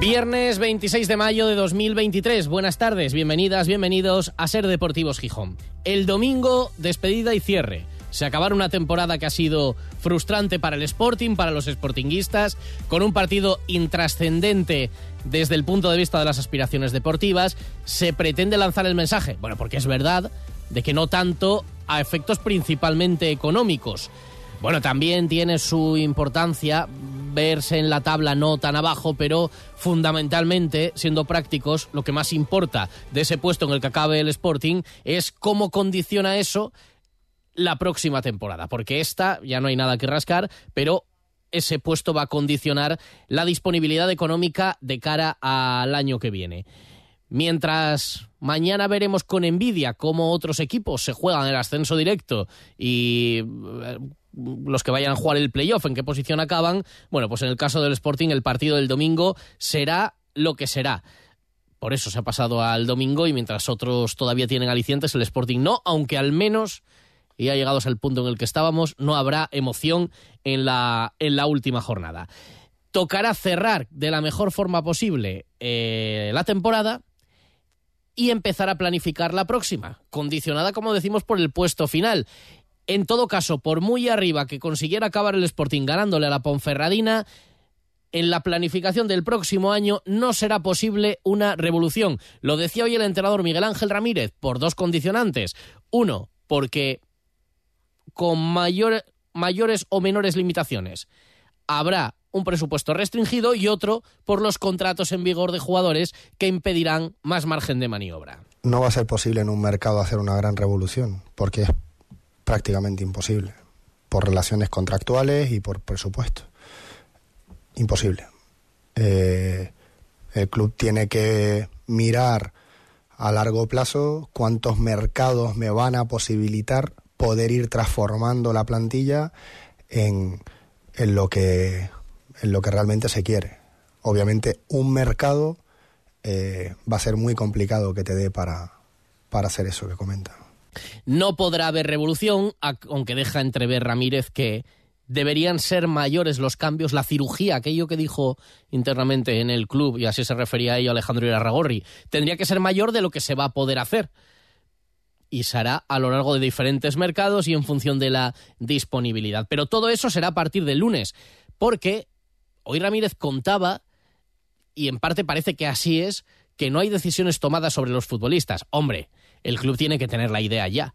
Viernes 26 de mayo de 2023. Buenas tardes, bienvenidas, bienvenidos a Ser Deportivos Gijón. El domingo, despedida y cierre. Se acabaron una temporada que ha sido frustrante para el Sporting, para los sportinguistas, con un partido intrascendente desde el punto de vista de las aspiraciones deportivas. Se pretende lanzar el mensaje, bueno, porque es verdad, de que no tanto a efectos principalmente económicos. Bueno, también tiene su importancia verse en la tabla no tan abajo, pero fundamentalmente, siendo prácticos, lo que más importa de ese puesto en el que acabe el Sporting es cómo condiciona eso la próxima temporada, porque esta ya no hay nada que rascar, pero ese puesto va a condicionar la disponibilidad económica de cara al año que viene. Mientras mañana veremos con envidia cómo otros equipos se juegan el ascenso directo y eh, los que vayan a jugar el playoff, en qué posición acaban, bueno, pues en el caso del Sporting el partido del domingo será lo que será. Por eso se ha pasado al domingo y mientras otros todavía tienen alicientes, el Sporting no, aunque al menos, y ya llegados al punto en el que estábamos, no habrá emoción en la, en la última jornada. Tocará cerrar de la mejor forma posible eh, la temporada y empezar a planificar la próxima, condicionada, como decimos, por el puesto final. En todo caso, por muy arriba que consiguiera acabar el Sporting ganándole a la Ponferradina, en la planificación del próximo año no será posible una revolución. Lo decía hoy el entrenador Miguel Ángel Ramírez por dos condicionantes. Uno, porque con mayores o menores limitaciones habrá un presupuesto restringido y otro por los contratos en vigor de jugadores que impedirán más margen de maniobra. No va a ser posible en un mercado hacer una gran revolución, porque prácticamente imposible, por relaciones contractuales y por presupuesto. Imposible. Eh, el club tiene que mirar a largo plazo cuántos mercados me van a posibilitar poder ir transformando la plantilla en, en, lo, que, en lo que realmente se quiere. Obviamente un mercado eh, va a ser muy complicado que te dé para, para hacer eso que comenta. No podrá haber revolución, aunque deja entrever Ramírez que deberían ser mayores los cambios, la cirugía, aquello que dijo internamente en el club, y así se refería a ello Alejandro Irarragorri, tendría que ser mayor de lo que se va a poder hacer. Y se hará a lo largo de diferentes mercados y en función de la disponibilidad. Pero todo eso será a partir del lunes, porque hoy Ramírez contaba, y en parte parece que así es, que no hay decisiones tomadas sobre los futbolistas. Hombre, el club tiene que tener la idea ya.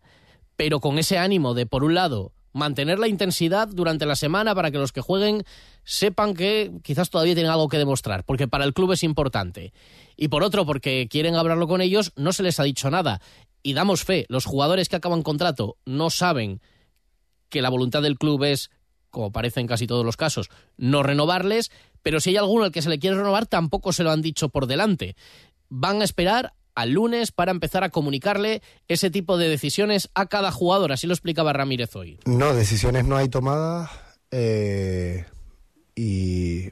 Pero con ese ánimo de, por un lado, mantener la intensidad durante la semana para que los que jueguen sepan que quizás todavía tienen algo que demostrar, porque para el club es importante. Y por otro, porque quieren hablarlo con ellos, no se les ha dicho nada. Y damos fe, los jugadores que acaban contrato no saben que la voluntad del club es, como parece en casi todos los casos, no renovarles, pero si hay alguno al que se le quiere renovar, tampoco se lo han dicho por delante. Van a esperar al lunes para empezar a comunicarle ese tipo de decisiones a cada jugador. Así lo explicaba Ramírez hoy. No, decisiones no hay tomadas eh, y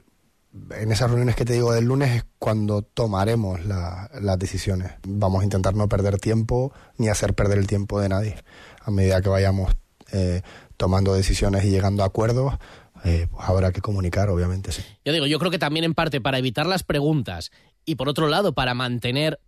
en esas reuniones que te digo del lunes es cuando tomaremos las decisiones. Vamos a intentar no perder tiempo ni hacer perder el tiempo de nadie. A medida que vayamos eh, tomando decisiones y llegando a acuerdos, eh, pues habrá que comunicar, obviamente, sí. Yo digo, yo creo que también en parte para evitar las preguntas y por otro lado para mantener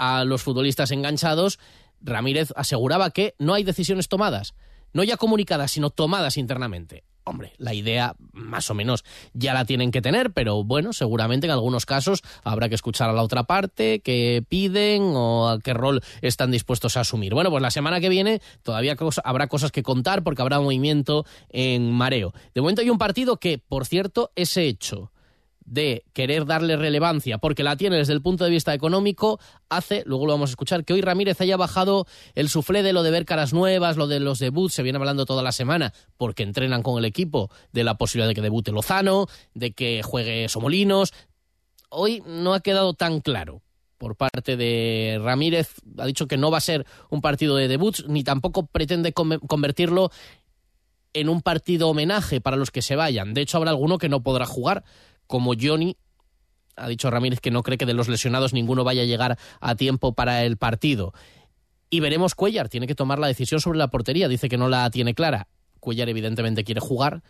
a los futbolistas enganchados, Ramírez aseguraba que no hay decisiones tomadas, no ya comunicadas, sino tomadas internamente. Hombre, la idea más o menos ya la tienen que tener, pero bueno, seguramente en algunos casos habrá que escuchar a la otra parte, qué piden o a qué rol están dispuestos a asumir. Bueno, pues la semana que viene todavía habrá cosas que contar porque habrá movimiento en mareo. De momento hay un partido que, por cierto, ese hecho de querer darle relevancia, porque la tiene desde el punto de vista económico, hace, luego lo vamos a escuchar, que hoy Ramírez haya bajado el suflé de lo de ver caras nuevas, lo de los debuts, se viene hablando toda la semana, porque entrenan con el equipo, de la posibilidad de que debute Lozano, de que juegue Somolinos. Hoy no ha quedado tan claro por parte de Ramírez. Ha dicho que no va a ser un partido de debuts, ni tampoco pretende convertirlo en un partido homenaje para los que se vayan. De hecho, habrá alguno que no podrá jugar, como Johnny. Ha dicho Ramírez que no cree que de los lesionados ninguno vaya a llegar a tiempo para el partido. Y veremos Cuellar, tiene que tomar la decisión sobre la portería. Dice que no la tiene clara. Cuellar evidentemente quiere jugar,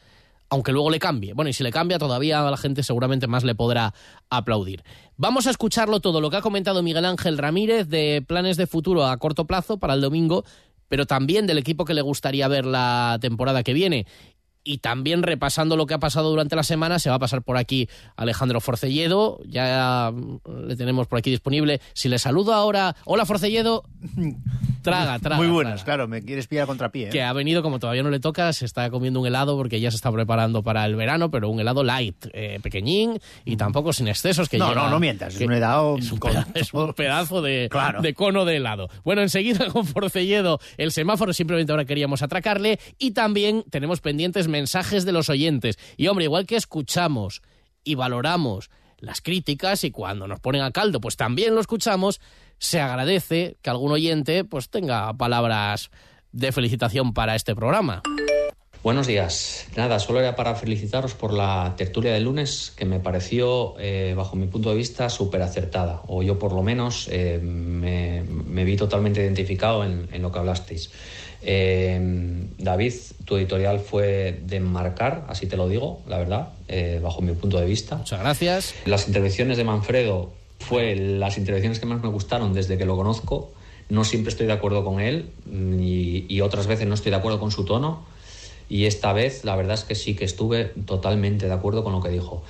aunque luego le cambie. Bueno, y si le cambia todavía la gente seguramente más le podrá aplaudir. Vamos a escucharlo todo, lo que ha comentado Miguel Ángel Ramírez de planes de futuro a corto plazo para el domingo, pero también del equipo que le gustaría ver la temporada que viene y también repasando lo que ha pasado durante la semana, se va a pasar por aquí Alejandro Forcelledo, ya le tenemos por aquí disponible. Si le saludo ahora, hola Forcelledo, traga, traga. Muy buenas, claro, me quieres pillar contra pie. ¿eh? Que ha venido, como todavía no le toca, se está comiendo un helado porque ya se está preparando para el verano, pero un helado light, eh, pequeñín y tampoco sin excesos. Que no, no, no mientas, es un helado. Es un, pedazo, de, de cono de helado. Bueno, enseguida con Forcelledo, el semáforo simplemente ahora queríamos atracarle y también tenemos pendientes mensajes de los oyentes. Y hombre, igual que escuchamos y valoramos las críticas y cuando nos ponen a caldo, pues también lo escuchamos, se agradece que algún oyente pues tenga palabras de felicitación para este programa. Buenos días. Nada, solo era para felicitaros por la tertulia del lunes, que me pareció, eh, bajo mi punto de vista, súper acertada. O yo, por lo menos, eh, me, vi totalmente identificado en, en lo que hablasteis. Eh, David, tu editorial fue de marcar, así te lo digo, la verdad, eh, bajo mi punto de vista. Muchas gracias. Las intervenciones de Manfredo fue las intervenciones que más me gustaron desde que lo conozco. No siempre estoy de acuerdo con él y otras veces no estoy de acuerdo con su tono. Y esta vez la verdad es que sí que estuve totalmente de acuerdo con lo que dijo.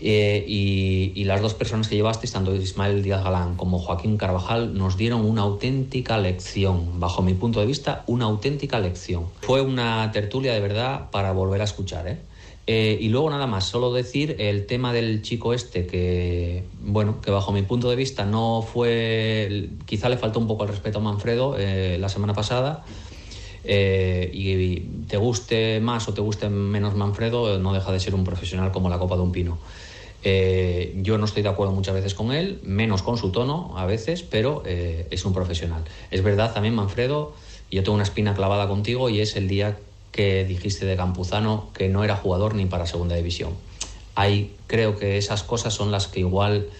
Eh, y, las dos personas que llevasteis, tanto Ismael Díaz Galán como Joaquín Carvajal, nos dieron una auténtica lección, bajo mi punto de vista, una auténtica lección. Fue una tertulia de verdad para volver a escuchar. ¿eh? Eh, y luego nada más, solo decir el tema del chico este que, bueno, que bajo mi punto de vista no fue, quizá le faltó un poco el respeto a Manfredo la semana pasada. y te guste más o te guste menos Manfredo, no deja de ser un profesional como la copa de un pino. Eh, yo no estoy de acuerdo muchas veces con él, menos con su tono a veces, pero eh, es un profesional. Es verdad también, Manfredo, yo tengo una espina clavada contigo y es el día que dijiste de Campuzano que no era jugador ni para segunda división. Ahí creo que esas cosas son las que igual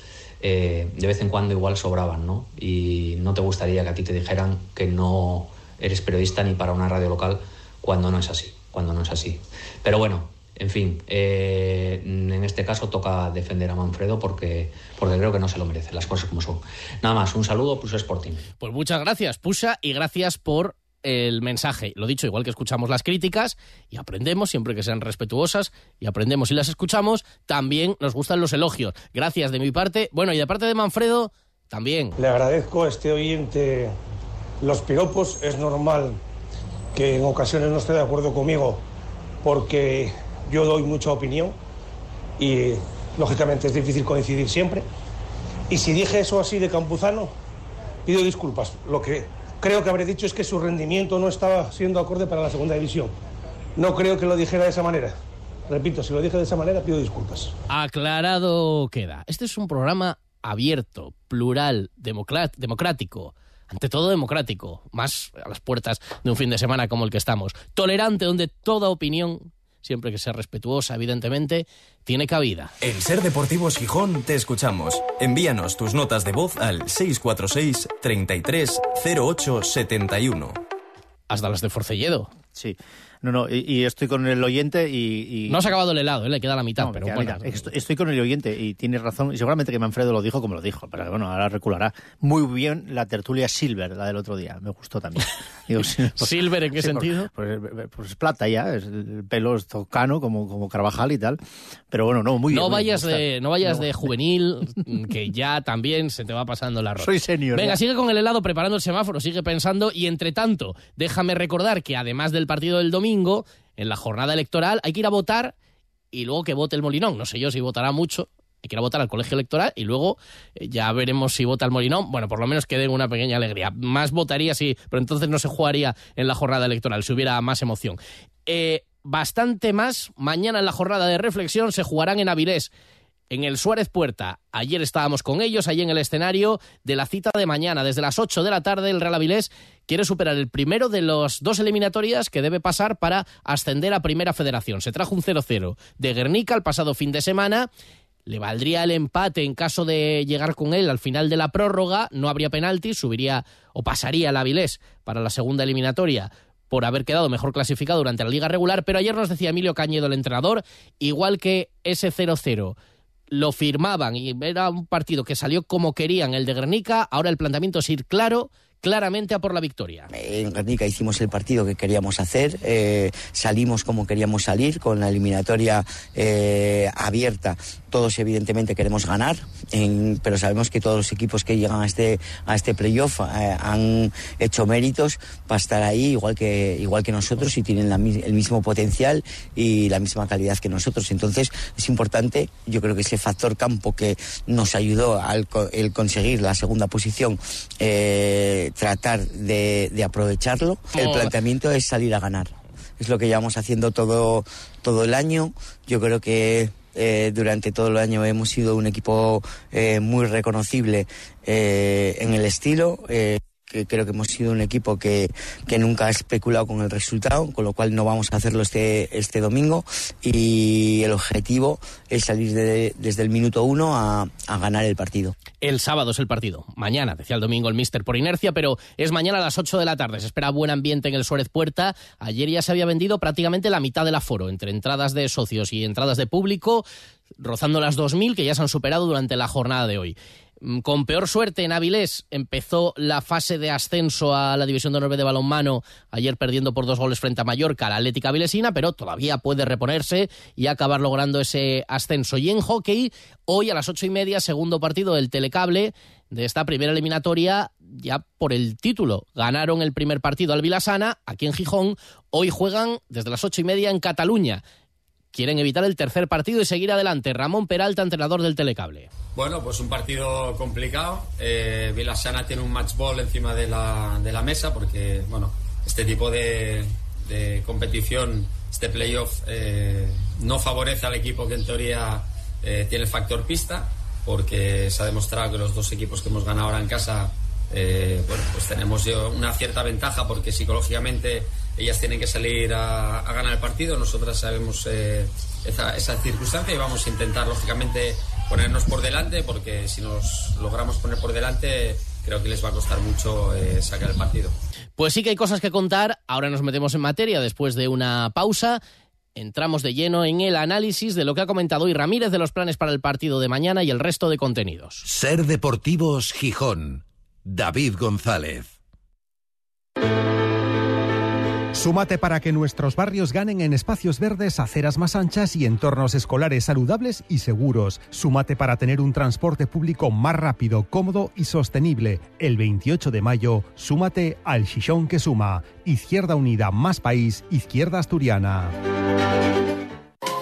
eh, de vez en cuando igual sobraban, ¿no? Y no te gustaría que a ti te dijeran que no eres periodista ni para una radio local cuando no es así, cuando no es así. Pero bueno, en fin, eh, en este caso toca defender a Manfredo porque, porque creo que no se lo merece, las cosas como son. Nada más, un saludo, Pusa Sporting. Pues muchas gracias, Pusa, y gracias por el mensaje. Lo dicho, igual que escuchamos las críticas y aprendemos, siempre que sean respetuosas, y aprendemos y las escuchamos, también nos gustan los elogios. Gracias de mi parte. Bueno, y de parte de Manfredo, también. Le agradezco a este oyente los piropos. Es normal que en ocasiones no esté de acuerdo conmigo porque yo doy mucha opinión y lógicamente es difícil coincidir siempre. Y si dije eso así de Campuzano, pido disculpas. Lo que creo que habré dicho es que su rendimiento no estaba siendo acorde para la segunda división. No creo que lo dijera de esa manera. Repito, si lo dije de esa manera, pido disculpas. Aclarado queda. Este es un programa abierto, plural, democrático. Ante todo democrático, más a las puertas de un fin de semana como el que estamos. Tolerante, donde toda opinión siempre que sea respetuosa, evidentemente, tiene cabida. En Ser Deportivos Gijón te escuchamos. Envíanos tus notas de voz al 646 33 08 71. Hasta las de Forcelledo. Sí. No, no, y, estoy con el oyente y, No se ha acabado el helado, ¿eh? le queda la mitad, pero bueno. Estoy, con el oyente y tienes razón, y seguramente que Manfredo lo dijo como lo dijo, pero bueno, ahora reculará. Muy bien la tertulia Silver, la del otro día, me gustó también. ¿Silver en qué sentido? Pues, pues, es plata ya, es, el pelo es tocano como, como Carvajal y tal, pero bueno, no, muy no Vayas de, no vayas de juvenil, que ya también se te va pasando la ropa. Soy senior. Venga, sigue con el helado preparando el semáforo, sigue pensando, y entre tanto, déjame recordar que además del partido del domingo, en la jornada electoral, hay que ir a votar y luego que vote el Molinón. No sé yo si votará mucho, hay que ir a votar al colegio electoral y luego eh, ya veremos si vota el Molinón. Bueno, por lo menos que den una pequeña alegría. Más votaría sí, pero entonces no se jugaría en la jornada electoral, si hubiera más emoción. Eh, bastante más, mañana en la jornada de reflexión se jugarán en Avilés en el Suárez Puerta. Ayer estábamos con ellos, allí en el escenario de la cita de mañana. Desde las 8 de la tarde, el Real Avilés quiere superar el primero de las dos eliminatorias que debe pasar para ascender a Primera Federación. Se trajo un 0-0 de Guernica el pasado fin de semana. Le valdría el empate en caso de llegar con él al final de la prórroga. No habría penalti, subiría o pasaría el Avilés para la segunda eliminatoria por haber quedado mejor clasificado durante la liga regular, pero ayer nos decía Emilio Cañedo, el entrenador, igual que ese 0-0 lo firmaban y era un partido que salió como querían el de Guernica, ahora el planteamiento es ir claro, claramente a por la victoria. En Guernica hicimos el partido que queríamos hacer, eh, salimos como queríamos salir, con la eliminatoria eh, abierta. Todos evidentemente queremos ganar, pero sabemos que todos los equipos que llegan a este, a este playoff eh, han hecho méritos para estar ahí, igual que, igual que nosotros, y tienen el mismo potencial y la misma calidad que nosotros. Entonces es importante, yo creo que ese factor campo que nos ayudó al el conseguir la segunda posición tratar de, aprovecharlo. El planteamiento es salir a ganar. Es lo que llevamos haciendo todo, todo el año. Yo creo que eh, durante todo el año hemos sido un equipo eh, muy reconocible eh, en el estilo que creo que hemos sido un equipo que, que, nunca ha especulado con el resultado, con lo cual no vamos a hacerlo este, este domingo y el objetivo es salir desde el minuto uno a, a, ganar el partido. El sábado es el partido, mañana, decía el domingo el míster por inercia, pero es mañana a las 8 de la tarde, se espera buen ambiente en el Suárez Puerta, ayer ya se había vendido prácticamente la mitad del aforo, entre entradas de socios y entradas de público, rozando las 2.000 que ya se han superado durante la jornada de hoy. Mm, con peor suerte en Avilés empezó la fase de ascenso a la División de Honor de balonmano, ayer perdiendo por dos goles frente a Mallorca, la Atlética Avilesina, pero todavía puede reponerse y acabar logrando ese ascenso. Y en hockey, hoy a las ocho y media, segundo partido del Telecable de esta primera eliminatoria ya por el título. Ganaron el primer partido al Vilasana, aquí en Gijón. Hoy juegan desde las ocho y media en Cataluña quieren evitar el tercer partido y seguir adelante. Ramón Peralta, entrenador del Telecable. Bueno, pues un partido complicado. Eh, Vilasana tiene un match ball encima de la, de la mesa porque, bueno, este tipo de, competición, este playoff, eh, no favorece al equipo que en teoría eh, tiene factor pista porque se ha demostrado que los dos equipos que hemos ganado ahora en casa, eh, bueno, pues tenemos una cierta ventaja porque psicológicamente ellas tienen que salir a, ganar el partido, nosotras sabemos eh, esa, circunstancia y vamos a intentar, lógicamente, ponernos por delante, porque si nos logramos poner por delante, creo que les va a costar mucho eh, sacar el partido. Pues sí que hay cosas que contar, ahora nos metemos en materia después de una pausa. Entramos de lleno en el análisis de lo que ha comentado hoy Ramírez de los planes para el partido de mañana y el resto de contenidos. Ser Deportivos Gijón. David González. Súmate para que nuestros barrios ganen en espacios verdes, aceras más anchas y entornos escolares saludables y seguros. Súmate para tener un transporte público más rápido, cómodo y sostenible. El 28 de mayo, súmate al Chichón que suma. Izquierda Unida, más país, Izquierda Asturiana.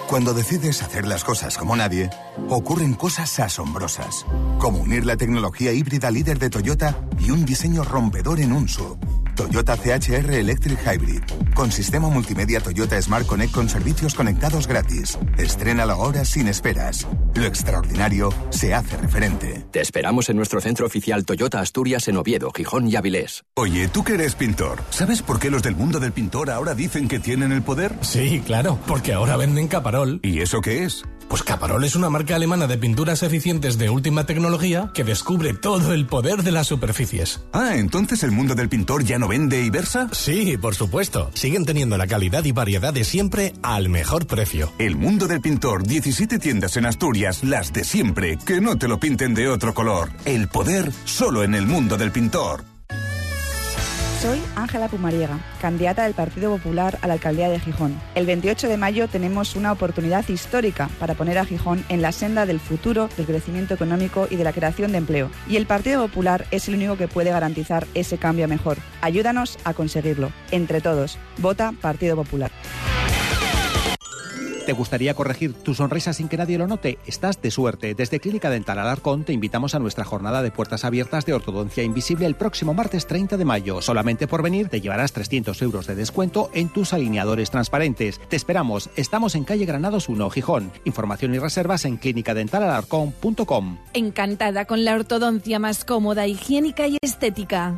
Cuando decides hacer las cosas como nadie, ocurren cosas asombrosas, como unir la tecnología híbrida líder de Toyota y un diseño rompedor en un sub Toyota CHR Electric Hybrid. Con sistema multimedia Toyota Smart Connect con servicios conectados gratis. Estrena la hora sin esperas. Lo extraordinario se hace referente. Te esperamos en nuestro centro oficial Toyota Asturias en Oviedo, Gijón y Avilés. Oye, tú que eres pintor, ¿sabes por qué los del mundo del pintor ahora dicen que tienen el poder? Sí, claro, porque ahora venden Caparol. ¿Y eso qué es? Pues Caparol es una marca alemana de pinturas eficientes de última tecnología que descubre todo el poder de las superficies. Ah, entonces el mundo del pintor ya no vende y versa. Sí, por supuesto. Siguen teniendo la calidad y variedad de siempre al mejor precio. El mundo del pintor, 17 tiendas en Asturias, las de siempre, que no te lo pinten de otro color. El poder solo en el mundo del pintor. Soy Ángela Pumariega, candidata del Partido Popular a la alcaldía de Gijón. El 28 de mayo tenemos una oportunidad histórica para poner a Gijón en la senda del futuro, del crecimiento económico y de la creación de empleo. Y el Partido Popular es el único que puede garantizar ese cambio mejor. Ayúdanos a conseguirlo. Entre todos, vota Partido Popular. ¿Te gustaría corregir tu sonrisa sin que nadie lo note? Estás de suerte. Desde Clínica Dental Alarcón te invitamos a nuestra jornada de puertas abiertas de ortodoncia invisible el próximo martes 30 de mayo. Solamente por venir te llevarás 300 euros de descuento en tus alineadores transparentes. Te esperamos. Estamos en calle Granados 1, Gijón. Información y reservas en clínicadentalalarcón.com. Encantada con la ortodoncia más cómoda, higiénica y estética.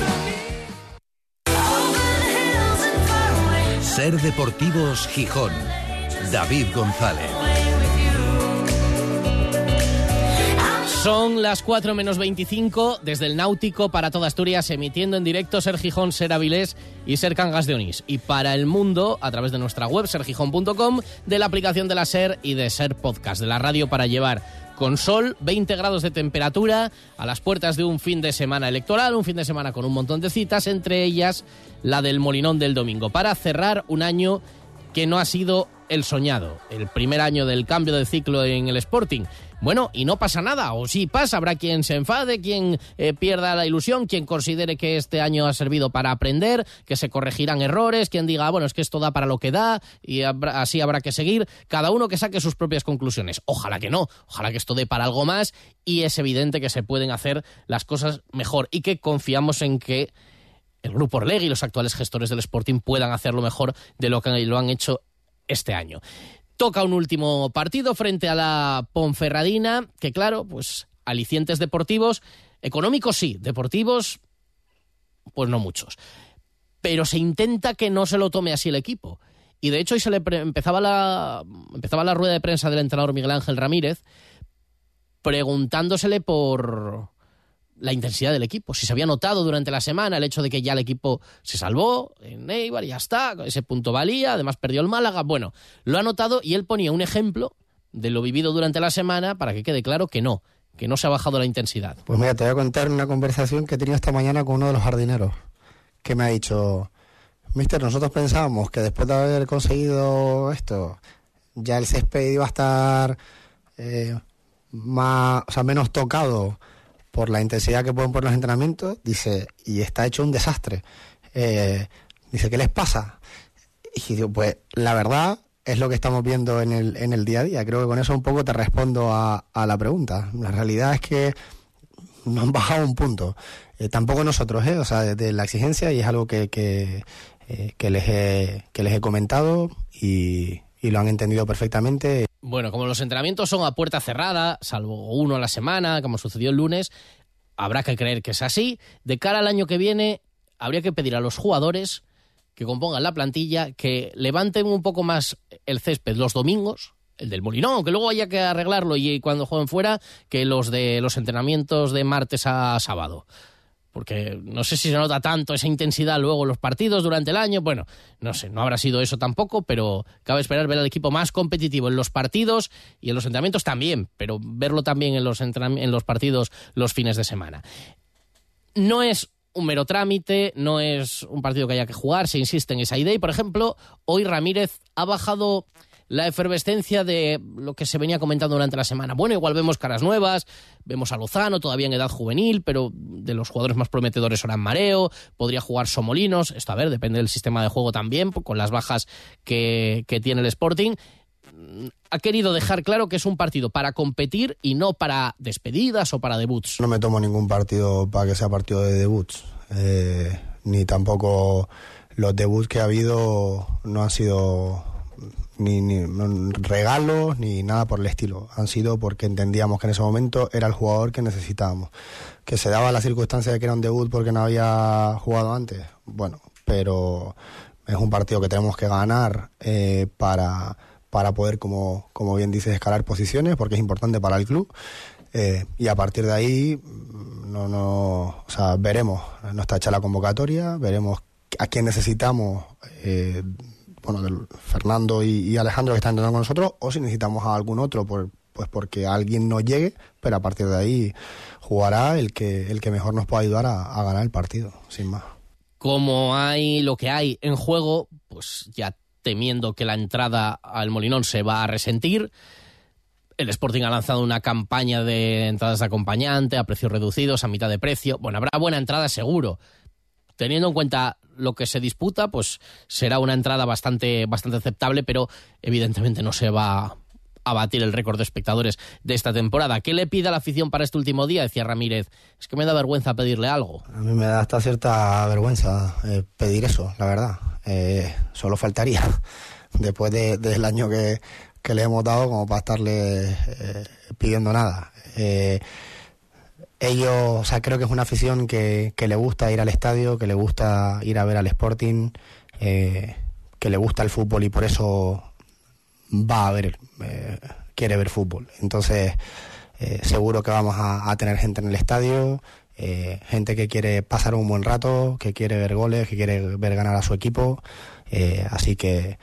Ser Deportivos Gijón. David González. Son las 4 menos 25 desde el Náutico para toda Asturias, emitiendo en directo Ser Gijón, Ser Avilés y Ser Cangas de Onís. Y para el mundo, a través de nuestra web, sergijón.com, de la aplicación de la Ser y de Ser Podcast, de la radio para llevar con sol, 20 grados de temperatura, a las puertas de un fin de semana electoral, un fin de semana con un montón de citas, entre ellas la del Molinón del domingo, para cerrar un año que no ha sido el soñado, el primer año del cambio de ciclo en el Sporting. Bueno, y no pasa nada, o sí pasa, habrá quien se enfade, quien eh, pierda la ilusión, quien considere que este año ha servido para aprender, que se corregirán errores, quien diga, bueno, es que esto da para lo que da y así habrá que seguir, cada uno que saque sus propias conclusiones. Ojalá que no, ojalá que esto dé para algo más y es evidente que se pueden hacer las cosas mejor y que confiamos en que el Grupo Orlegui y los actuales gestores del Sporting puedan hacerlo mejor de lo que lo han hecho este año. Toca un último partido frente a la Ponferradina, que claro, pues alicientes deportivos, económicos sí, deportivos, pues no muchos. Pero se intenta que no se lo tome así el equipo. Y de hecho hoy se le empezaba la, empezaba la rueda de prensa del entrenador Miguel Ángel Ramírez preguntándosele por, la intensidad del equipo. Si se había notado durante la semana el hecho de que ya el equipo se salvó en Eibar, ya está, ese punto valía, además perdió el Málaga. Bueno, lo ha notado y él ponía un ejemplo de lo vivido durante la semana para que quede claro que no, que no se ha bajado la intensidad. Pues mira, te voy a contar una conversación que he tenido esta mañana con uno de los jardineros, que me ha dicho, Mister, nosotros pensábamos que después de haber conseguido esto, ya el césped iba a estar eh, más, o sea, menos tocado por la intensidad que pueden poner los entrenamientos, dice, y está hecho un desastre. Eh, dice, ¿qué les pasa? Y digo, pues la verdad es lo que estamos viendo en el, en el día a día. Creo que con eso un poco te respondo a, la pregunta. La realidad es que nos han bajado un punto. Eh, tampoco nosotros, ¿eh? O sea, desde la exigencia y es algo que, que, eh, que, les, he, que les he comentado y, y lo han entendido perfectamente. Bueno, como los entrenamientos son a puerta cerrada, salvo uno a la semana, como sucedió el lunes, habrá que creer que es así. De cara al año que viene, habría que pedir a los jugadores que compongan la plantilla que levanten un poco más el césped los domingos, el del Molinón, que luego haya que arreglarlo y cuando jueguen fuera, que los de los entrenamientos de martes a sábado porque no sé si se nota tanto esa intensidad luego en los partidos durante el año. Bueno, no sé, no habrá sido eso tampoco, pero cabe esperar ver al equipo más competitivo en los partidos y en los entrenamientos también, pero verlo también en los, en los partidos los fines de semana. No es un mero trámite, no es un partido que haya que jugar, se insiste en esa idea y, por ejemplo, hoy Ramírez ha bajado la efervescencia de lo que se venía comentando durante la semana. Bueno, igual vemos caras nuevas, vemos a Lozano todavía en edad juvenil, pero de los jugadores más prometedores ahora en mareo, podría jugar Somolinos, esto a ver, depende del sistema de juego también, con las bajas que, que tiene el Sporting ha querido dejar claro que es un partido para competir y no para despedidas o para debuts. No me tomo ningún partido para que sea partido de debuts, eh, ni tampoco los debuts que ha habido no han sido ni, regalos ni nada por el estilo. Han sido porque entendíamos que en ese momento era el jugador que necesitábamos. Que se daba la circunstancia de que era un debut porque no había jugado antes. Bueno, pero es un partido que tenemos que ganar eh, para, para poder, como, como bien dices, escalar posiciones porque es importante para el club. Eh, y a partir de ahí no, no, o sea, veremos, no está hecha la convocatoria, veremos a quién necesitamos eh, bueno, del Fernando y, y Alejandro que están entrenando con nosotros, o si necesitamos a algún otro, por, pues porque alguien no llegue, pero a partir de ahí jugará el que, el que mejor nos pueda ayudar a, a ganar el partido, sin más. Como hay lo que hay en juego, pues ya temiendo que la entrada al Molinón se va a resentir, el Sporting ha lanzado una campaña de entradas de acompañante a precios reducidos, a mitad de precio. Bueno, habrá buena entrada seguro. Teniendo en cuenta lo que se disputa, pues será una entrada bastante, bastante aceptable, pero evidentemente no se va a batir el récord de espectadores de esta temporada. ¿Qué le pide a la afición para este último día? Decía Ramírez. Es que me da vergüenza pedirle algo. A mí me da hasta cierta vergüenza eh, pedir eso, la verdad. Eh, solo faltaría, después de, del año que, que le hemos dado, como para estarle eh, pidiendo nada. Eh, ellos, o sea, creo que es una afición que, que, le gusta ir al estadio, que le gusta ir a ver al Sporting, eh, que le gusta el fútbol y por eso va a ver, eh, quiere ver fútbol. Entonces, eh, seguro que vamos a, a, tener gente en el estadio, gente que quiere pasar un buen rato, que quiere ver goles, que quiere ver ganar a su equipo. así que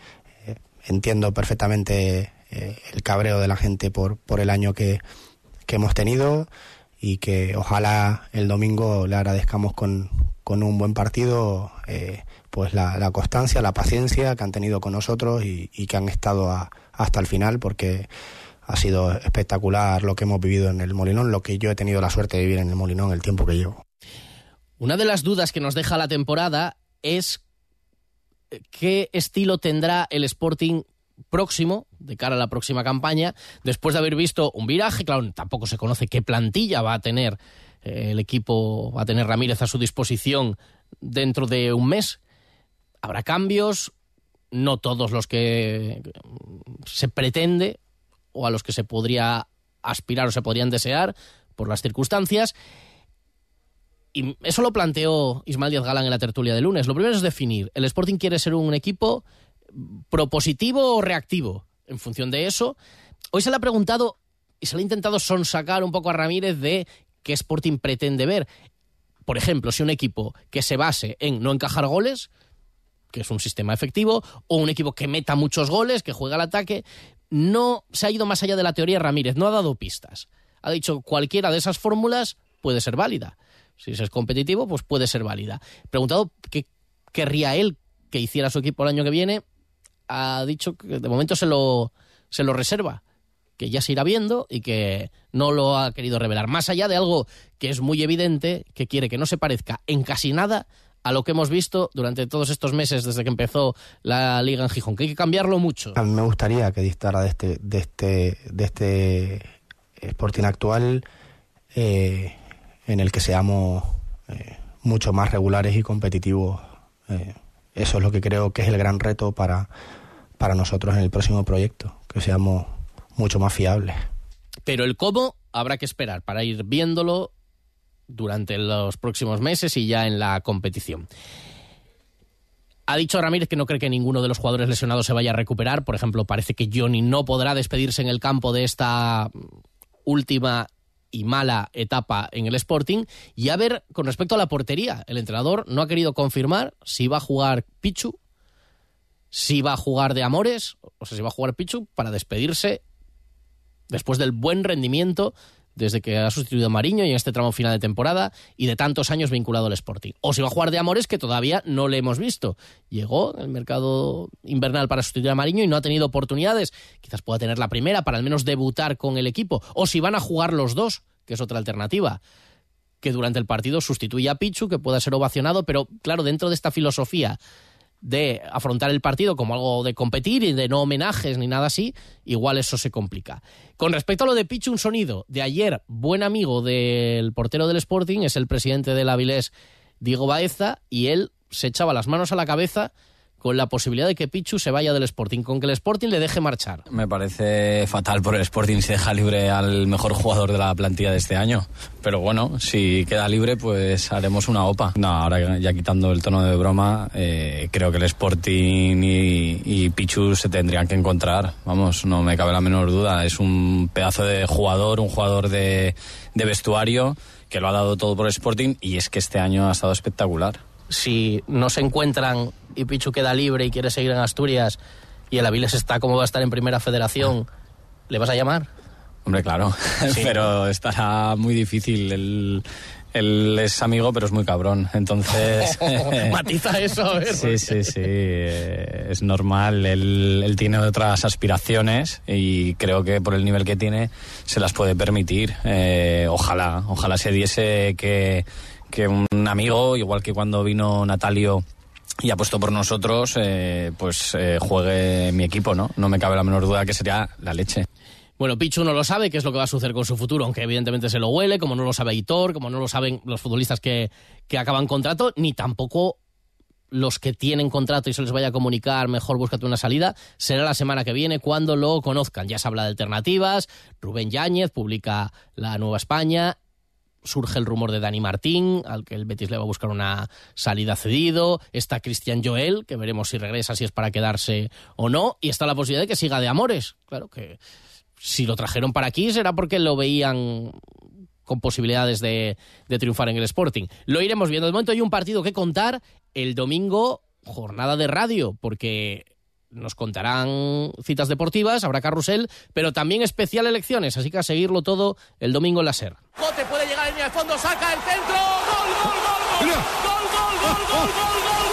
entiendo perfectamente el cabreo de la gente por, por el año que, que hemos tenido y que ojalá el domingo le agradezcamos con, con un buen partido eh, pues la, la, constancia, la paciencia que han tenido con nosotros y, y que han estado hasta el final porque ha sido espectacular lo que hemos vivido en el Molinón, lo que yo he tenido la suerte de vivir en el Molinón el tiempo que llevo. Una de las dudas que nos deja la temporada es qué estilo tendrá el Sporting próximo, de cara a la próxima campaña, después de haber visto un viraje, claro, tampoco se conoce qué plantilla va a tener eh, el equipo, va a tener Ramírez a su disposición dentro de un mes. Habrá cambios, no todos los que se pretende o a los que se podría aspirar o se podrían desear por las circunstancias. Y eso lo planteó Ismael Díaz Galán en la tertulia de lunes. Lo primero es definir. ¿El Sporting quiere ser un equipo propositivo o reactivo. En función de eso, hoy se le ha preguntado y se le ha intentado sonsacar un poco a Ramírez de qué Sporting pretende ver. Por ejemplo, si un equipo que se base en no encajar goles, que es un sistema efectivo, o un equipo que meta muchos goles, que juega al ataque, no se ha ido más allá de la teoría Ramírez, no ha dado pistas. Ha dicho cualquiera de esas fórmulas puede ser válida. Si es competitivo, pues puede ser válida. Preguntado qué querría él que hiciera su equipo el año que viene, ha dicho que de momento se lo, se lo reserva, que ya se irá viendo y que no lo ha querido revelar. Más allá de algo que es muy evidente, que quiere que no se parezca en casi nada a lo que hemos visto durante todos estos meses desde que empezó la liga en Gijón, que hay que cambiarlo mucho. A mí me gustaría que distara de este, de este, de este Sporting actual eh, en el que seamos eh, mucho más regulares y competitivos. Eh, eso es lo que creo que es el gran reto para, para nosotros en el próximo proyecto, que seamos mucho más fiables. Pero el cómo habrá que esperar para ir viéndolo durante los próximos meses y ya en la competición. Ha dicho Ramírez que no cree que ninguno de los jugadores lesionados se vaya a recuperar. Por ejemplo, parece que Johnny no podrá despedirse en el campo de esta última y mala etapa en el Sporting. Y a ver, con respecto a la portería, el entrenador no ha querido confirmar si va a jugar Pichu, si va a jugar de Amores, o sea, si va a jugar Pichu para despedirse después del buen rendimiento desde que ha sustituido a Mariño y en este tramo final de temporada y de tantos años vinculado al Sporting. O si va a jugar de Amores, que todavía no le hemos visto. Llegó el mercado invernal para sustituir a Mariño y no ha tenido oportunidades. Quizás pueda tener la primera para al menos debutar con el equipo. O si van a jugar los dos, que es otra alternativa. Que durante el partido sustituya a Pichu, que pueda ser ovacionado, pero claro, dentro de esta filosofía de afrontar el partido como algo de competir y de no homenajes ni nada así, igual eso se complica. Con respecto a lo de Pichu, un sonido de ayer, buen amigo del portero del Sporting, es el presidente del Avilés, Diego Baeza, y él se echaba las manos a la cabeza con la posibilidad de que Pichu se vaya del Sporting, con que el Sporting le deje marchar. Me parece fatal por el Sporting si deja libre al mejor jugador de la plantilla de este año. Pero bueno, si queda libre, pues haremos una OPA. No, ahora ya quitando el tono de broma, eh, creo que el Sporting y, y, Pichu se tendrían que encontrar. Vamos, no me cabe la menor duda. Es un pedazo de jugador, un jugador de, de vestuario que lo ha dado todo por el Sporting y es que este año ha estado espectacular si no se encuentran y Pichu queda libre y quiere seguir en Asturias y el Aviles está como va a estar en primera federación, ¿le vas a llamar? Hombre, claro, Sí. pero estará muy difícil. Él, él es amigo, pero es muy cabrón. Entonces. Matiza eso, a ver. Sí, sí, sí. eh, Es normal. Él, él tiene otras aspiraciones y creo que por el nivel que tiene se las puede permitir. Eh, ojalá, ojalá se diese que, que un amigo, igual que cuando vino Natalio y apostó por nosotros, eh, pues eh, juegue mi equipo, ¿no? No me cabe la menor duda que sería la leche. Bueno, Pichu no lo sabe qué es lo que va a suceder con su futuro, aunque evidentemente se lo huele, como no lo sabe Hitor, como no lo saben los futbolistas que, que acaban contrato, ni tampoco los que tienen contrato y se les vaya a comunicar, mejor búscate una salida, será la semana que viene cuando lo conozcan. Ya se habla de alternativas, Rubén Yáñez publica la Nueva España, surge el rumor de Dani Martín, al que el Betis le va a buscar una salida cedido, está Cristian Joel, que veremos si regresa, si es para quedarse o no, y está la posibilidad de que siga de amores, claro que si lo trajeron para aquí será porque lo veían con posibilidades de, de triunfar en el Sporting. Lo iremos viendo. De momento hay un partido que contar el domingo, jornada de radio, porque nos contarán citas deportivas, habrá carrusel, pero también especial elecciones, así que a seguirlo todo el domingo en la SER. Cote puede llegar en el fondo, saca el centro, gol, gol, gol, gol, gol, gol, gol, gol, gol, gol,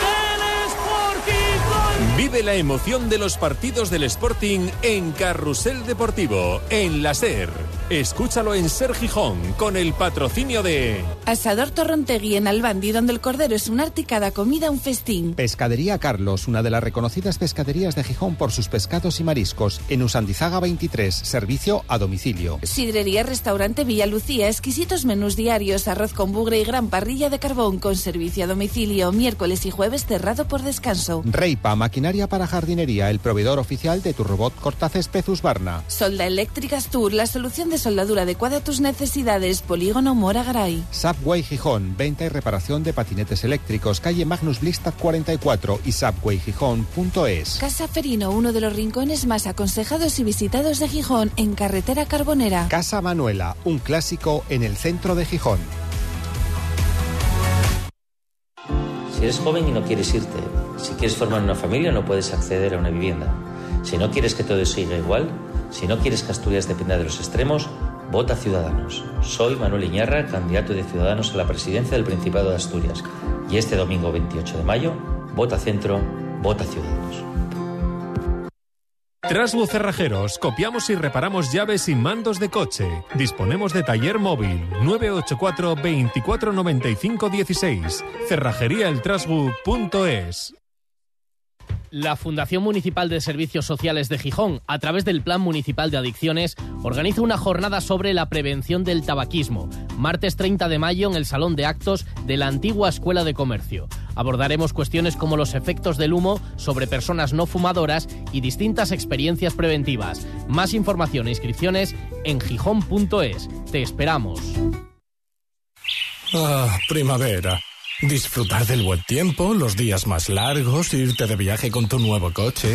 gol, del Sporting, gol. Vive la emoción de los partidos del Sporting en Carrusel Deportivo, en la SER. Escúchalo en Ser Gijón con el patrocinio de Asador Torrontegui en Albandi, donde el cordero es un arte y cada comida un festín. Pescadería Carlos, una de las reconocidas pescaderías de Gijón por sus pescados y mariscos, en Usandizaga 23, servicio a domicilio. Sidrería Restaurante Villa Lucía, exquisitos menús diarios, arroz con bugre y gran parrilla de carbón con servicio a domicilio, miércoles y jueves cerrado por descanso. Reipa, maquinaria para jardinería, el proveedor oficial de tu robot Cortacésped Husqvarna. Solda Eléctricas Tour, la solución de soldadura adecuada a tus necesidades, Polígono Mora Garay. Subway Gijón, venta y reparación de patinetes eléctricos, calle Magnus Blistad 44 y subwaygijón.es. Casa Ferino, uno de los rincones más aconsejados y visitados de Gijón, en carretera Carbonera. Casa Manuela, un clásico en el centro de Gijón. Si eres joven y no quieres irte, si quieres formar una familia no puedes acceder a una vivienda, si no quieres que todo siga igual, si no quieres que Asturias dependa de los extremos, vota Ciudadanos. Soy Manuel Iñarra, candidato de Ciudadanos a la presidencia del Principado de Asturias. Y este domingo 28 de mayo, vota Centro, vota Ciudadanos. Trasbu Cerrajeros, copiamos y reparamos llaves y mandos de coche. Disponemos de taller móvil 984 24 95 16. Cerrajeríaeltrasbu.es. La Fundación Municipal de Servicios Sociales de Gijón, a través del Plan Municipal de Adicciones, organiza una jornada sobre la prevención del tabaquismo, martes 30 de mayo en el Salón de Actos de la antigua Escuela de Comercio. Abordaremos cuestiones como los efectos del humo sobre personas no fumadoras y distintas experiencias preventivas. Más información e inscripciones en gijón.es. Te esperamos. Ah, primavera. Disfrutar del buen tiempo, los días más largos, irte de viaje con tu nuevo coche.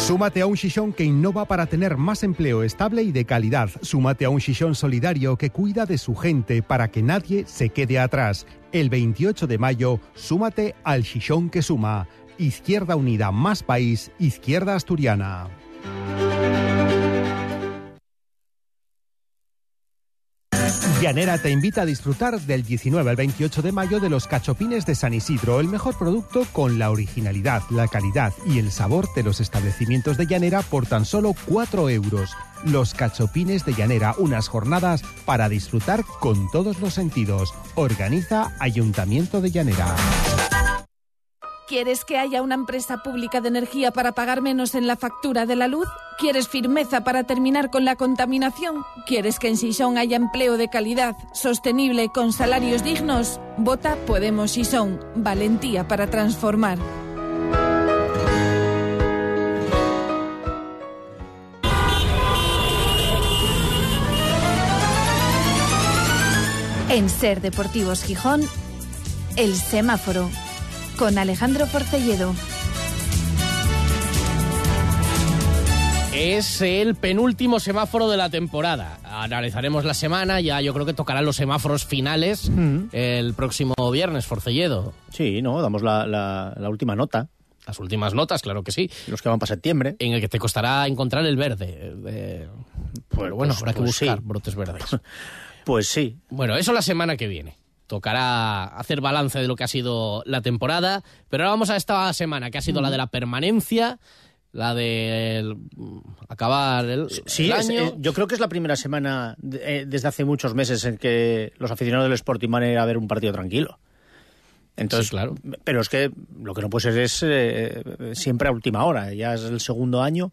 Súmate a un Shishon que innova para tener más empleo estable y de calidad. Súmate a un Shishon solidario que cuida de su gente para que nadie se quede atrás. El 28 de mayo, súmate al Shishon que suma. Izquierda Unida más País, Izquierda Asturiana. Llanera te invita a disfrutar del 19 al 28 de mayo de los cachopines de San Isidro, el mejor producto con la originalidad, la calidad y el sabor de los establecimientos de Llanera por tan solo 4 euros. Los cachopines de Llanera, unas jornadas para disfrutar con todos los sentidos. Organiza Ayuntamiento de Llanera. ¿Quieres que haya una empresa pública de energía para pagar menos en la factura de la luz? ¿Quieres firmeza para terminar con la contaminación? ¿Quieres que en Sison haya empleo de calidad, sostenible, con salarios dignos? Vota Podemos Sison. Valentía para transformar. En Ser Deportivos Gijón, el semáforo con Alejandro Porcelledo. Es el penúltimo semáforo de la temporada. Analizaremos la semana, ya yo creo que tocarán los semáforos finales el próximo viernes, Forcelledo. Sí, no, damos la, la- la última nota. Las últimas notas, claro que sí. Los que van para septiembre. En el que te costará encontrar el verde. eh, pero bueno, pues- habrá que pues buscar sí. brotes verdes. Pues sí. Bueno, eso la semana que viene. Tocará hacer balance de lo que ha sido la temporada, pero ahora vamos a esta semana, que ha sido la de la permanencia, la de el- acabar el, Sí, el año. eh, yo creo que es la primera semana de- eh, desde hace muchos meses en que los aficionados del Sporting van a ir a ver un partido tranquilo. Entonces, Sí, claro. Pero es que lo que no puede ser es eh, siempre a última hora. Ya es el segundo año.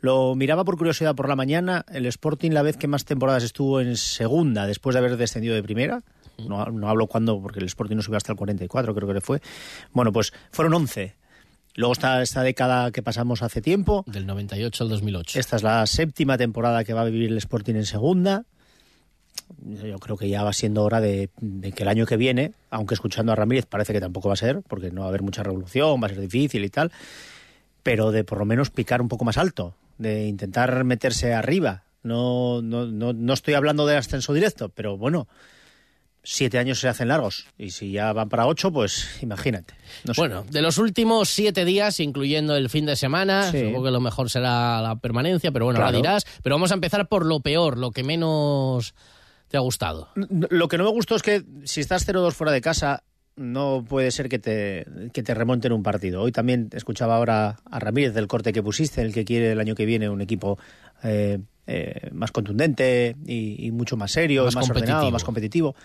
Lo miraba por curiosidad por la mañana. El Sporting, la vez que más temporadas estuvo en segunda, después de haber descendido de primera. No, no hablo cuándo, porque el Sporting no subió hasta el 44, creo que le fue. Bueno, pues fueron 11. Luego está esta década que pasamos hace tiempo. Del 98 al 2008. Esta es la séptima temporada que va a vivir el Sporting en segunda. Yo creo que ya va siendo hora de, de que el año que viene, aunque escuchando a Ramírez parece que tampoco va a ser, porque no va a haber mucha revolución, va a ser difícil y tal, pero de por lo menos picar un poco más alto, de intentar meterse arriba. No, no, no, no estoy hablando de ascenso directo, pero bueno, siete años se hacen largos y si ya van para ocho, pues imagínate. No sé. Bueno, de los últimos siete días, incluyendo el fin de semana, Sí. supongo que lo mejor será la permanencia, pero bueno, Claro. la dirás. Pero vamos a empezar por lo peor, lo que menos te ha gustado. Lo que no me gustó es que si estás 0-2 fuera de casa, no puede ser que te, que te remonten un partido. Hoy también escuchaba ahora a Ramírez del corte que pusiste, el que quiere el año que viene un equipo eh, eh, más contundente y, y mucho más serio, Más más, ordenado, más competitivo.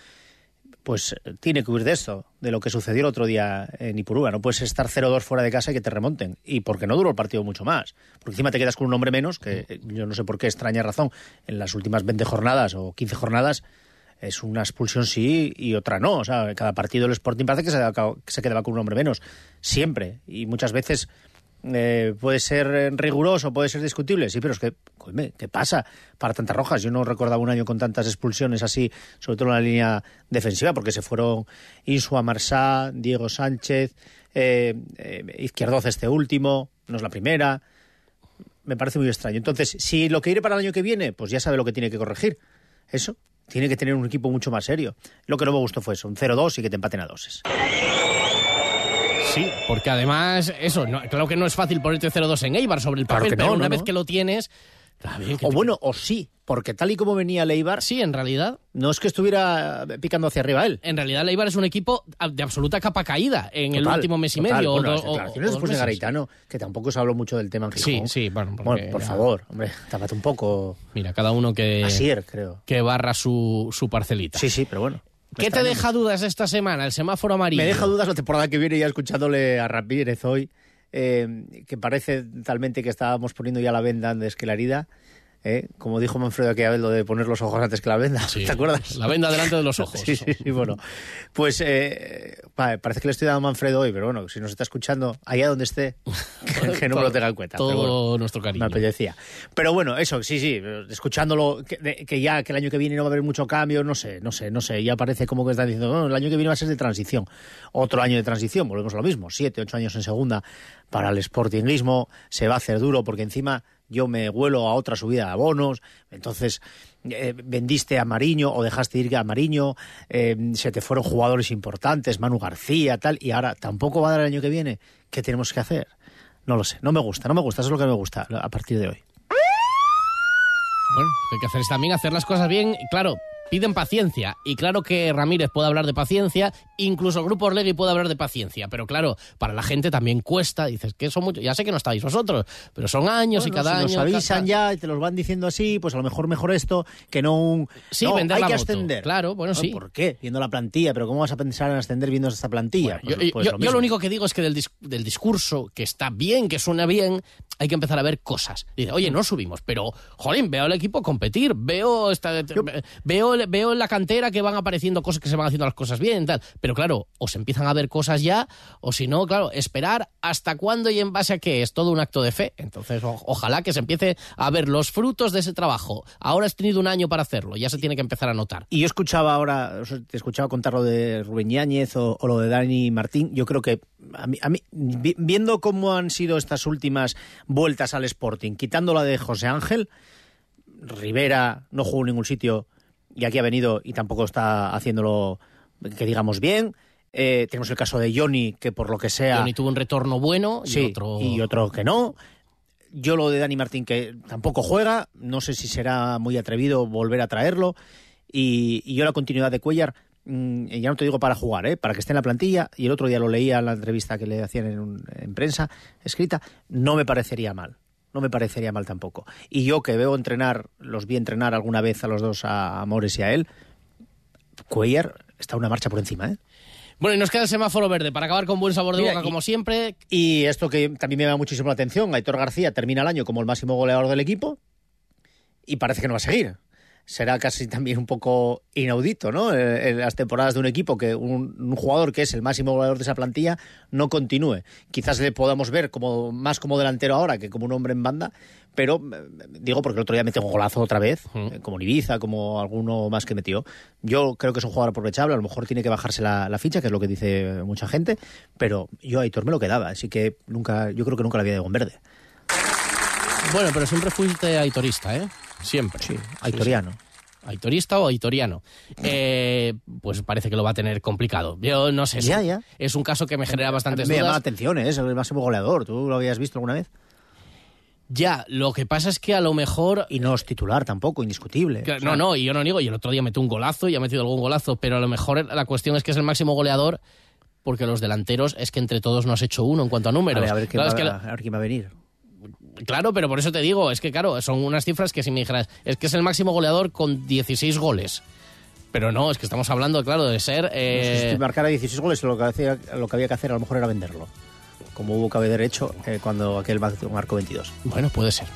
Pues eh, tiene que huir de esto, de lo que sucedió el otro día en Ipurúa. No puedes estar 0-2 fuera de casa y que te remonten. Y porque no duró el partido mucho más. Porque encima te quedas con un hombre menos, que eh, yo no sé por qué extraña razón, en las últimas 20 jornadas o 15 jornadas es una expulsión sí y otra no. O sea, cada partido el Sporting parece que se quedaba con un hombre menos. Siempre. Y muchas veces eh, puede ser eh, riguroso, puede ser discutible. Sí, pero es que, coime, ¿qué pasa para tantas rojas? Yo no recordaba un año con tantas expulsiones así, sobre todo en la línea defensiva, porque se fueron Insua Marsá, Diego Sánchez, eh, eh, Izquierdoz este último, no es la primera. Me parece muy extraño. Entonces, si lo que iré para el año que viene, pues ya sabe lo que tiene que corregir. Eso. Tiene que tener un equipo mucho más serio. Lo que no me gustó fue eso, un 0-2 y que te empaten a doses. Sí, porque además, eso, no- claro que no es fácil ponerte 0-2 en Eibar sobre el Claro papel, que no, pero una no, vez que lo tienes. bien O te- bueno, o sí, porque tal y como venía Leibar, Sí, en realidad. no es que estuviera picando hacia arriba él. En realidad, el Eibar es un equipo de absoluta capa caída en el Total, último mes y total. medio. o Bueno, do- las o- declaraciones o después de. Garitano, que tampoco se habló mucho del tema en Sí, Gijón. sí, bueno, porque Bueno, por ya- favor, hombre, tápate un poco. Mira, cada uno que, Asier, creo. que barra su, su parcelita. Sí, sí, pero bueno. ¿Qué te deja dudas esta semana? El semáforo amarillo. Me deja dudas la temporada que viene ya escuchándole a Ramírez hoy, eh, que parece talmente que estábamos poniendo ya la venda antes que la herida. Eh, Como dijo Manfredo vez, lo de poner los ojos antes que la venda. Sí, ¿Te acuerdas? La venda delante de los ojos. Sí, sí, sí, bueno. Pues eh, pa- parece que le estoy dando a Manfredo hoy, pero bueno, si nos está escuchando, allá donde esté, que, que no me lo tenga en cuenta. Todo pero bueno, nuestro cariño. me apetecía. Pero bueno, eso, sí, sí, escuchándolo, que, que ya que el año que viene no va a haber mucho cambio, no sé, no sé, no sé, ya parece como que están diciendo, "No, el año que viene va a ser de transición. Otro año de transición, volvemos a lo mismo, siete, ocho años en segunda para el sportingismo, se va a hacer duro porque encima yo me vuelo a otra subida de abonos, entonces eh, vendiste a Mariño o dejaste ir a Mariño, eh, se te fueron jugadores importantes, Manu García, tal, y ahora tampoco va a dar el año que viene. ¿Qué tenemos que hacer? No lo sé, no me gusta, no me gusta, eso es lo que me gusta a partir de hoy. Bueno, lo que hay que hacer es también hacer las cosas bien. Claro, piden paciencia. Y claro que Ramírez puede hablar de paciencia, incluso el Grupo Orlegui puede hablar de paciencia. Pero claro, para la gente también cuesta. Dices que son muchos. Ya sé que no estáis vosotros, pero son años y cada si año. nos avisan cada- ya y te los van diciendo así, pues a lo mejor mejor esto que no un... Sí, no, vender hay la que moto. ascender. Claro, bueno, sí. ¿Por qué? Viendo la plantilla, pero ¿cómo vas a pensar en ascender viendo esta plantilla? Yo, Pues- pues yo- yo lo único que digo es que del, dis- del discurso, que está bien, que suena bien, hay que empezar a ver cosas. Dice, oye, no subimos, pero, jolín, veo al equipo competir, veo, esta, veo el veo en la cantera que van apareciendo cosas, que se van haciendo las cosas bien, tal. Pero claro, o se empiezan a ver cosas ya, o si no, claro, esperar hasta cuándo y en base a qué es todo un acto de fe. Entonces, ojalá que se empiece a ver los frutos de ese trabajo. Ahora has tenido un año para hacerlo, ya se tiene que empezar a notar. Y yo escuchaba ahora, te escuchaba contar lo de Rubén Yáñez o, lo de Dani Martín. Yo creo que a mí, viendo cómo han sido estas últimas vueltas al Sporting, quitando la de José Ángel, Rivera no jugó en ningún sitio y aquí ha venido y tampoco está haciéndolo, que digamos, bien. Eh, tenemos el caso de Johnny, que por lo que sea... Johnny tuvo un retorno bueno y Sí, otro... y otro que no. Yo lo de Dani Martín, que tampoco juega, no sé si será muy atrevido volver a traerlo. Y, y yo la continuidad de Cuellar, mm, ya no te digo para jugar, ¿eh? para que esté en la plantilla, y el otro día lo leía en la entrevista que le hacían en, un- en prensa escrita, no me parecería mal. No me parecería mal tampoco. Y yo que veo entrenar, los vi entrenar alguna vez a los dos, a Amores y a él, Cuellar está una marcha por encima, ¿eh? Bueno, y nos queda el semáforo verde para acabar con buen sabor de Mira, boca, y- como siempre. Y esto que también me llama muchísimo la atención, Aitor García termina el año como el máximo goleador del equipo y parece que no va a seguir. Será casi también un poco inaudito, ¿no? Eh, En las temporadas de un equipo que un, un jugador que es el máximo goleador de esa plantilla no continúe. Quizás le podamos ver como más como delantero ahora que como un hombre en banda, pero eh, digo porque el otro día metió un golazo otra vez, eh, como en Ibiza, como alguno más que metió. Yo creo que es un jugador aprovechable, a lo mejor tiene que bajarse la, la ficha, que es lo que dice mucha gente, pero yo a Aitor me lo quedaba, así que nunca, yo creo que nunca la había de verde. Bueno, pero siempre fuiste aitorista, ¿eh? Siempre. Sí, aitoriano. Aitorista o aitoriano. Eh, pues parece que lo va a tener complicado. Yo no sé. es Ya, un- ya. Es un caso que me genera bastantes me llama la dudas. atención, ¿eh? es el máximo goleador. ¿Tú lo habías visto alguna vez? Ya, lo que pasa es que a lo mejor... Y no es titular tampoco, indiscutible. Que- O sea, no, no, y yo no niego. Y el otro día metió un golazo y ha metido algún golazo. Pero a lo mejor la cuestión es que es el máximo goleador porque los delanteros es que entre todos no has hecho uno en cuanto a números. Vale, a ver quién Claro, va, es que la- a ver quién va a venir. Claro, pero por eso te digo, es que claro, son unas cifras que si me dijeras, es que es el máximo goleador con 16 goles. Pero no, es que estamos hablando, claro, de ser... No sé eh, si marcara 16 goles, lo que, hacía- lo que había que hacer a lo mejor era venderlo. Como hubo que haber hecho eh, cuando aquel marcó 22. Bueno, puede ser.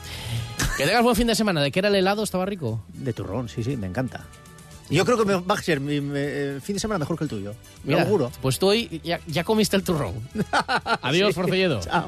Que tengas buen fin de semana. ¿De qué era el helado? ¿Estaba rico? De turrón, sí, sí, me encanta. Yo creo que me, va a ser mi, fin de semana mejor que el tuyo. Me Mira, lo juro. pues tú hoy ya, ya comiste el turrón. Adiós, Sí. Chao.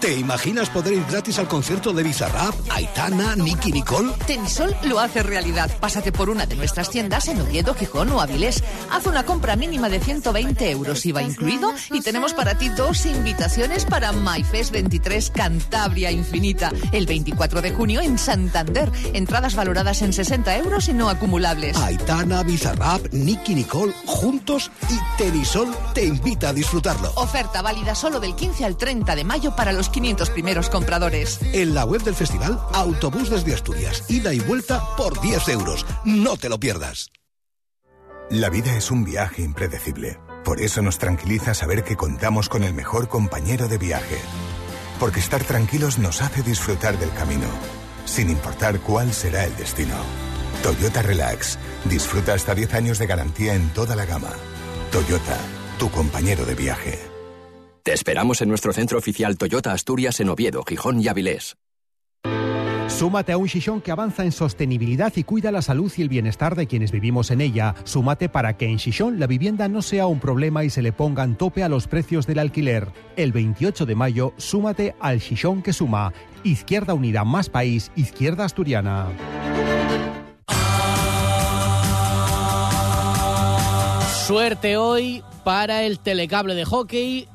¿Te imaginas poder ir gratis al concierto de Bizarrap, Aitana, Nicky Nicole? Tenisol lo hace realidad. Pásate por una de nuestras tiendas en Oviedo, Gijón o Avilés. Haz una compra mínima de 120 euros, IVA incluido, y tenemos para ti dos invitaciones para MyFest 23 Cantabria Infinita, el 24 de junio en Santander. Entradas valoradas en 60 euros y no acumulables. Aitana, Bizarrap, Nicky Nicole, juntos y Tenisol te invita a disfrutarlo. Oferta válida solo del 15 al 30 de mayo para los 500 primeros compradores. En la web del festival, autobús desde Asturias, ida y vuelta por 10 euros. No te lo pierdas. La vida es un viaje impredecible. Por eso nos tranquiliza saber que contamos con el mejor compañero de viaje. Porque estar tranquilos nos hace disfrutar del camino, sin importar cuál será el destino. Toyota Relax. Disfruta hasta 10 años de garantía en toda la gama. Toyota, tu compañero de viaje. Te esperamos en nuestro centro oficial Toyota Asturias en Oviedo, Gijón y Avilés. Súmate a un Shishon que avanza en sostenibilidad y cuida la salud y el bienestar de quienes vivimos en ella. Súmate para que en Shishon la vivienda no sea un problema y se le pongan tope a los precios del alquiler. El 28 de mayo, súmate al Shishon que suma. Izquierda Unida más País, Izquierda Asturiana. Suerte hoy para el telecable de hockey.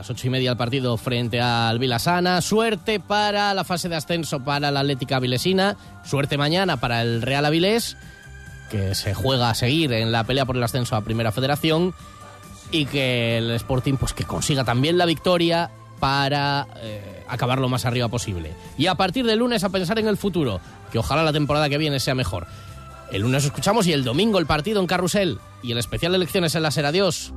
Las ocho y media el partido frente al Vilasana. Suerte para la fase de ascenso para la Atlética Vilesina. Suerte mañana para el Real Avilés, que se juega a seguir en la pelea por el ascenso a Primera Federación. Y que el Sporting pues que consiga también la victoria para eh, acabar lo más arriba posible. Y a partir del lunes a pensar en el futuro, que ojalá la temporada que viene sea mejor. El lunes escuchamos y el domingo el partido en Carrusel y el especial de elecciones en la Ser. Adiós.